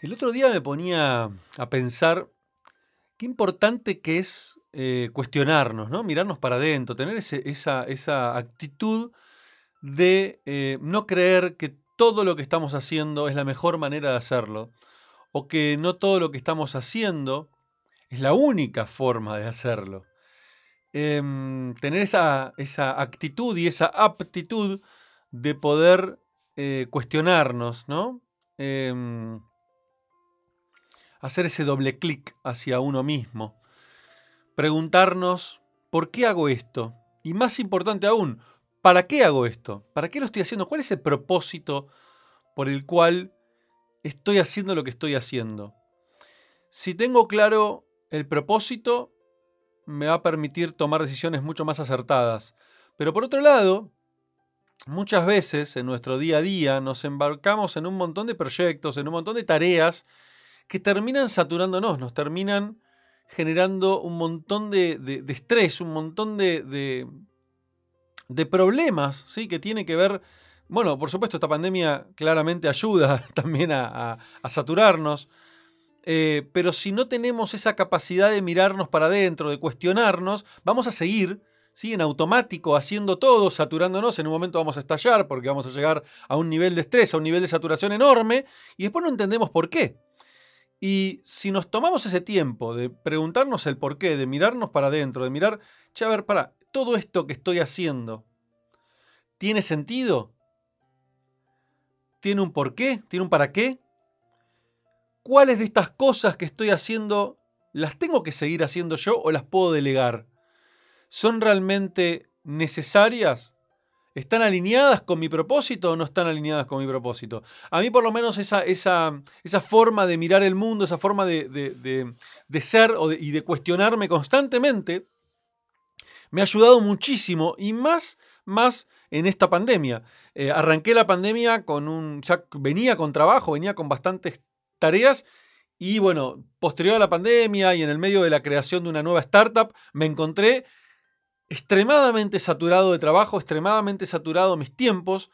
El otro día me ponía a pensar qué importante que es eh, cuestionarnos, ¿no? Mirarnos para adentro, tener esa, actitud de eh, no creer que todo lo que estamos haciendo es la mejor manera de hacerlo, o que no todo lo que estamos haciendo es la única forma de hacerlo. Em, tener esa, esa actitud y esa aptitud de poder eh, cuestionarnos, ¿no? Hacer ese doble clic hacia uno mismo, preguntarnos, ¿por qué hago esto? Y más importante aún, ¿para qué hago esto? ¿Para qué lo estoy haciendo? ¿Cuál es el propósito por el cual estoy haciendo lo que estoy haciendo? Si tengo claro el propósito, me va a permitir tomar decisiones mucho más acertadas. Pero por otro lado, muchas veces en nuestro día a día nos embarcamos en un montón de proyectos, en un montón de tareas que terminan saturándonos, nos terminan generando un montón de, estrés, un montón de, problemas, ¿sí? Que tiene que ver, bueno, por supuesto esta pandemia claramente ayuda también a, a- a saturarnos, eh, pero si no tenemos esa capacidad de mirarnos para adentro, de cuestionarnos, vamos a seguir, ¿sí? En automático, haciendo todo, saturándonos, en un momento vamos a estallar porque vamos a llegar a un nivel de estrés, a un nivel de saturación enorme, y después no entendemos por qué. Y si nos tomamos ese tiempo de preguntarnos el por qué, de mirarnos para adentro, de mirar, che, a ver, para, todo esto que estoy haciendo, ¿tiene sentido? ¿Tiene un porqué? ¿Tiene un para qué? ¿Cuáles de estas cosas que estoy haciendo las tengo que seguir haciendo yo o las puedo delegar? ¿Son realmente necesarias? ¿Están alineadas con mi propósito o no están alineadas con mi propósito? A mí por lo menos esa, esa, esa forma de mirar el mundo, esa forma de, de- de- ser y de cuestionarme constantemente, me ha ayudado muchísimo y más, más en esta pandemia. Eh, arranqué la pandemia con un, ya venía con trabajo, venía con bastantes tareas y bueno, posterior a la pandemia y en el medio de la creación de una nueva startup, me encontré extremadamente saturado de trabajo, extremadamente saturado mis tiempos,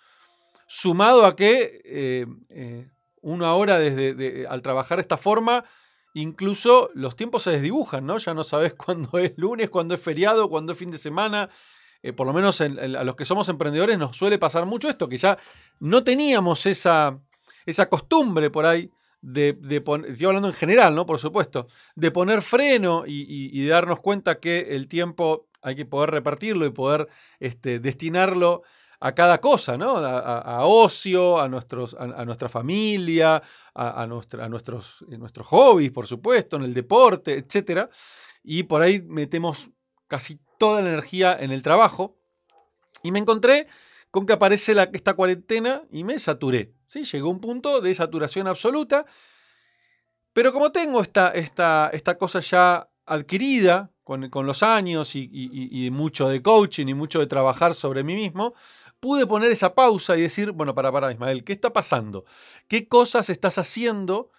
sumado a que eh, eh, uno ahora desde de- al trabajar de esta forma, incluso los tiempos se desdibujan, ¿no? Ya no sabes cuándo es lunes, cuándo es feriado, cuándo es fin de semana. Eh, por lo menos en- en- a los que somos emprendedores nos suele pasar mucho esto, que ya no teníamos esa, esa costumbre por ahí de, de estoy hablando en general, ¿no? Por supuesto, de poner freno y, y- y darnos cuenta que el tiempo hay que poder repartirlo y poder este, destinarlo a cada cosa, ¿no? A, a- ocio, a, nuestros, a, nuestra familia, a, nuestra- nuestros, eh, nuestros hobbies, por supuesto, en el deporte, etc. Y por ahí metemos casi toda la energía en el trabajo. Y me encontré con que aparece la, esta cuarentena y me saturé. ¿Sí? Llegó un punto de saturación absoluta. Pero como tengo esta, esta, esta cosa ya adquirida con, con los años y, y- y- mucho de coaching y mucho de trabajar sobre mí mismo, pude poner esa pausa y decir, bueno, para, para, Ismael, ¿qué está pasando? ¿Qué cosas estás haciendo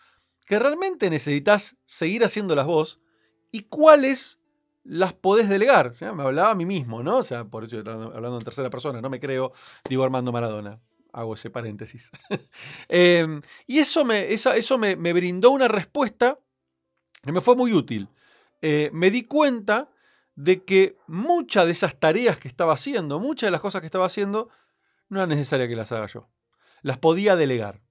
que realmente necesitas seguir haciéndolas vos? ¿Y cuáles las podés delegar? O sea, me hablaba a mí mismo, ¿no? O sea, por eso hablando en tercera persona, no me creo Diego Armando Maradona. Hago ese paréntesis. Em, y eso, me, eso me, me brindó una respuesta que me fue muy útil. Eh, me di cuenta de que muchas de esas tareas que estaba haciendo, muchas de las cosas que estaba haciendo, no era necesaria que las haga yo. Las podía delegar.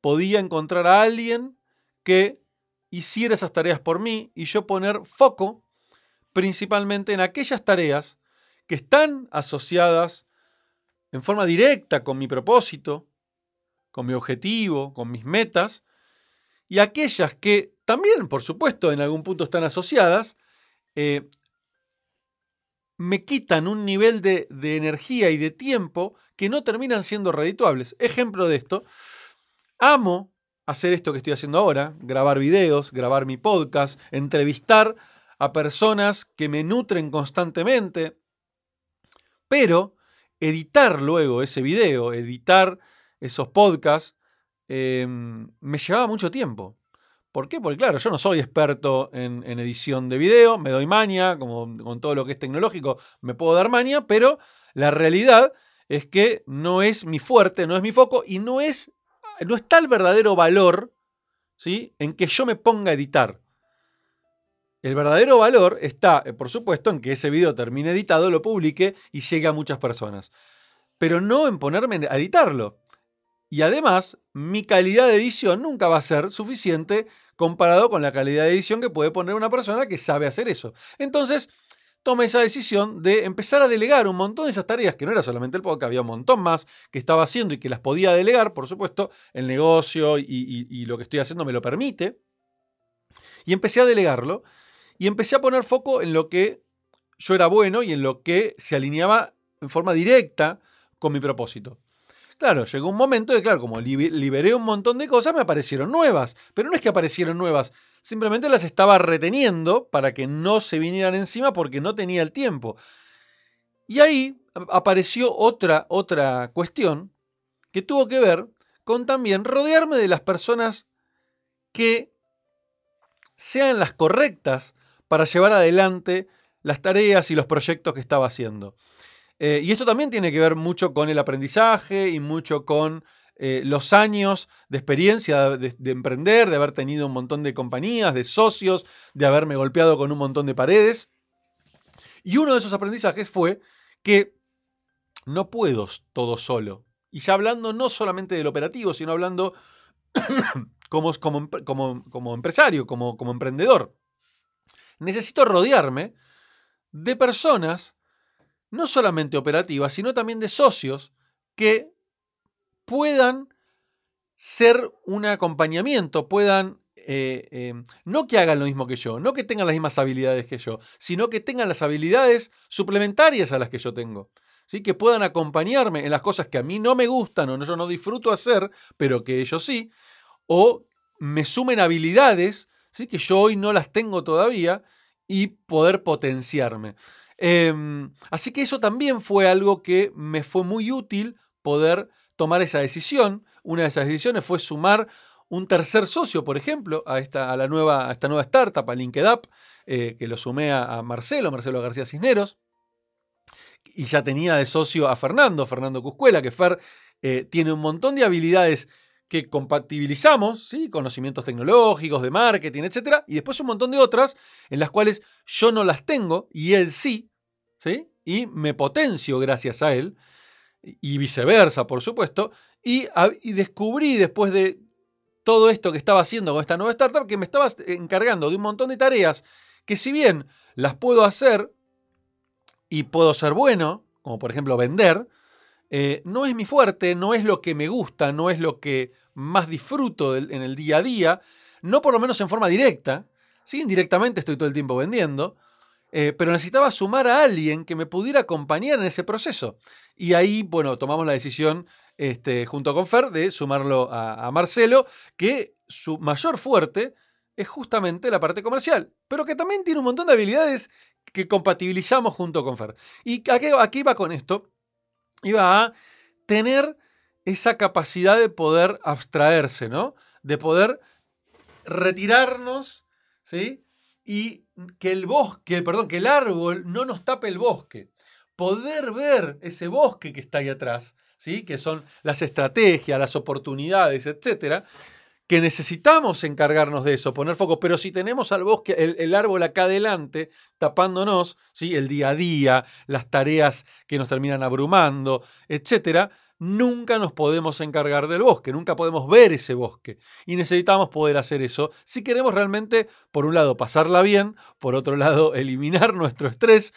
Podía encontrar a alguien que hiciera esas tareas por mí y yo poner foco principalmente en aquellas tareas que están asociadas en forma directa con mi propósito, con mi objetivo, con mis metas, y aquellas que también, por supuesto, en algún punto están asociadas, eh, me quitan un nivel de, de energía y de tiempo que no terminan siendo redituables. Ejemplo de esto, amo hacer esto que estoy haciendo ahora, grabar videos, grabar mi podcast, entrevistar a personas que me nutren constantemente, pero editar luego ese video, editar esos podcasts, eh, me llevaba mucho tiempo. ¿Por qué? Porque claro, yo no soy experto en, en edición de video, me doy maña, como con todo lo que es tecnológico, me puedo dar maña, pero la realidad es que no es mi fuerte, no es mi foco y no es no está el verdadero valor ¿sí? en que yo me ponga a editar. El verdadero valor está, eh, por supuesto, en que ese video termine editado, lo publique y llegue a muchas personas. Pero no en ponerme a editarlo. Y además, mi calidad de edición nunca va a ser suficiente comparado con la calidad de edición que puede poner una persona que sabe hacer eso. Entonces, tomé esa decisión de empezar a delegar un montón de esas tareas, que no era solamente el podcast, había un montón más que estaba haciendo y que las podía delegar, por supuesto, el negocio y, y lo que estoy haciendo me lo permite. Y empecé a delegarlo y empecé a poner foco en lo que yo era bueno y en lo que se alineaba en forma directa con mi propósito. Claro, llegó un momento de, claro, como liberé un montón de cosas, me aparecieron nuevas. Pero no es que aparecieron nuevas, simplemente las estaba reteniendo para que no se vinieran encima porque no tenía el tiempo. Y ahí apareció otra, otra cuestión que tuvo que ver con también rodearme de las personas que sean las correctas para llevar adelante las tareas y los proyectos que estaba haciendo. Eh, y esto también tiene que ver mucho con el aprendizaje y mucho con eh, los años de experiencia de, de, emprender, de haber tenido un montón de compañías, de socios, de haberme golpeado con un montón de paredes. Y uno de esos aprendizajes fue que no puedo todo solo. Y ya hablando no solamente del operativo, sino hablando como, como, como, como empresario, como emprendedor. Necesito rodearme de personas no solamente operativas, sino también de socios que puedan ser un acompañamiento, puedan, eh, em, no que hagan lo mismo que yo, no que tengan las mismas habilidades que yo, sino que tengan las habilidades suplementarias a las que yo tengo. ¿sí? Que puedan acompañarme en las cosas que a mí no me gustan o yo no disfruto hacer, pero que ellos sí, o me sumen habilidades ¿sí? que yo hoy no las tengo todavía y poder potenciarme. Em, así que eso también fue algo que me fue muy útil poder tomar esa decisión. Una de esas decisiones fue sumar un tercer socio, por ejemplo, a esta, a la nueva, a esta nueva startup, a LinkedUp, eh, que lo sumé a, Marcelo, Marcelo García Cisneros. Y ya tenía de socio a Fernando, Fernando Cuscuela, que eh, tiene un montón de habilidades que compatibilizamos, ¿sí? conocimientos tecnológicos, de marketing, etc. Y después un montón de otras en las cuales yo no las tengo y él sí, ¿sí? y me potencio gracias a él, y viceversa, por supuesto. Y, y descubrí después de todo esto que estaba haciendo con esta nueva startup que me estaba encargando de un montón de tareas que si bien las puedo hacer y puedo ser bueno, como por ejemplo vender, eh, no es mi fuerte, no es lo que me gusta, no es lo que más disfruto en el día a día, no por lo menos en forma directa, sí, indirectamente estoy todo el tiempo vendiendo, eh, pero necesitaba sumar a alguien que me pudiera acompañar en ese proceso. Y ahí, bueno, tomamos la decisión este, junto con Fer de sumarlo a, Marcelo, que su mayor fuerte es justamente la parte comercial, pero que también tiene un montón de habilidades que compatibilizamos junto con Fer. ¿Y aquí va con esto? Iba a tener esa capacidad de poder abstraerse, ¿no? De poder retirarnos, ¿sí? Y que el bosque, perdón, que el árbol no nos tape el bosque. Poder ver ese bosque que está ahí atrás, ¿sí? Que son las estrategias, las oportunidades, etcétera que necesitamos encargarnos de eso, poner foco, pero si tenemos al bosque, el, árbol acá adelante, tapándonos, ¿sí? el día a día, las tareas que nos terminan abrumando, etcétera, nunca nos podemos encargar del bosque, nunca podemos ver ese bosque. Y necesitamos poder hacer eso si queremos realmente, por un lado, pasarla bien, por otro lado, eliminar nuestro estrés,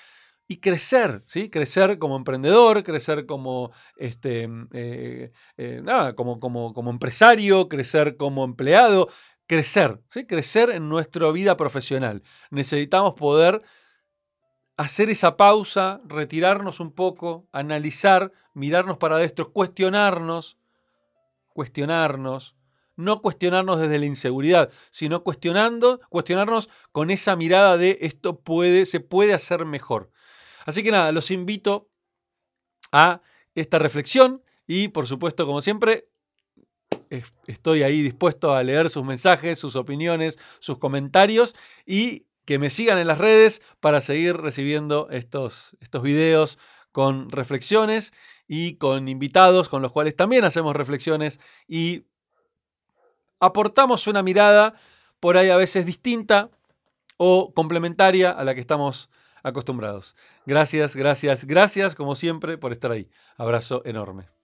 y crecer, ¿sí? Crecer como emprendedor, crecer como, este, mm, eh, eh, nada, como, como, como empresario, crecer como empleado, crecer, ¿sí? Crecer en nuestra vida profesional. Necesitamos poder hacer esa pausa, retirarnos un poco, analizar, mirarnos para adentro, cuestionarnos, cuestionarnos, no cuestionarnos desde la inseguridad, sino cuestionando, cuestionarnos con esa mirada de esto puede, se puede hacer mejor. Así que nada, los invito a esta reflexión y por supuesto, como siempre, estoy ahí dispuesto a leer sus mensajes, sus opiniones, sus comentarios y que me sigan en las redes para seguir recibiendo estos, estos videos con reflexiones y con invitados con los cuales también hacemos reflexiones y aportamos una mirada por ahí a veces distinta o complementaria a la que estamos acostumbrados. Gracias, gracias, gracias como siempre por estar ahí. Abrazo enorme.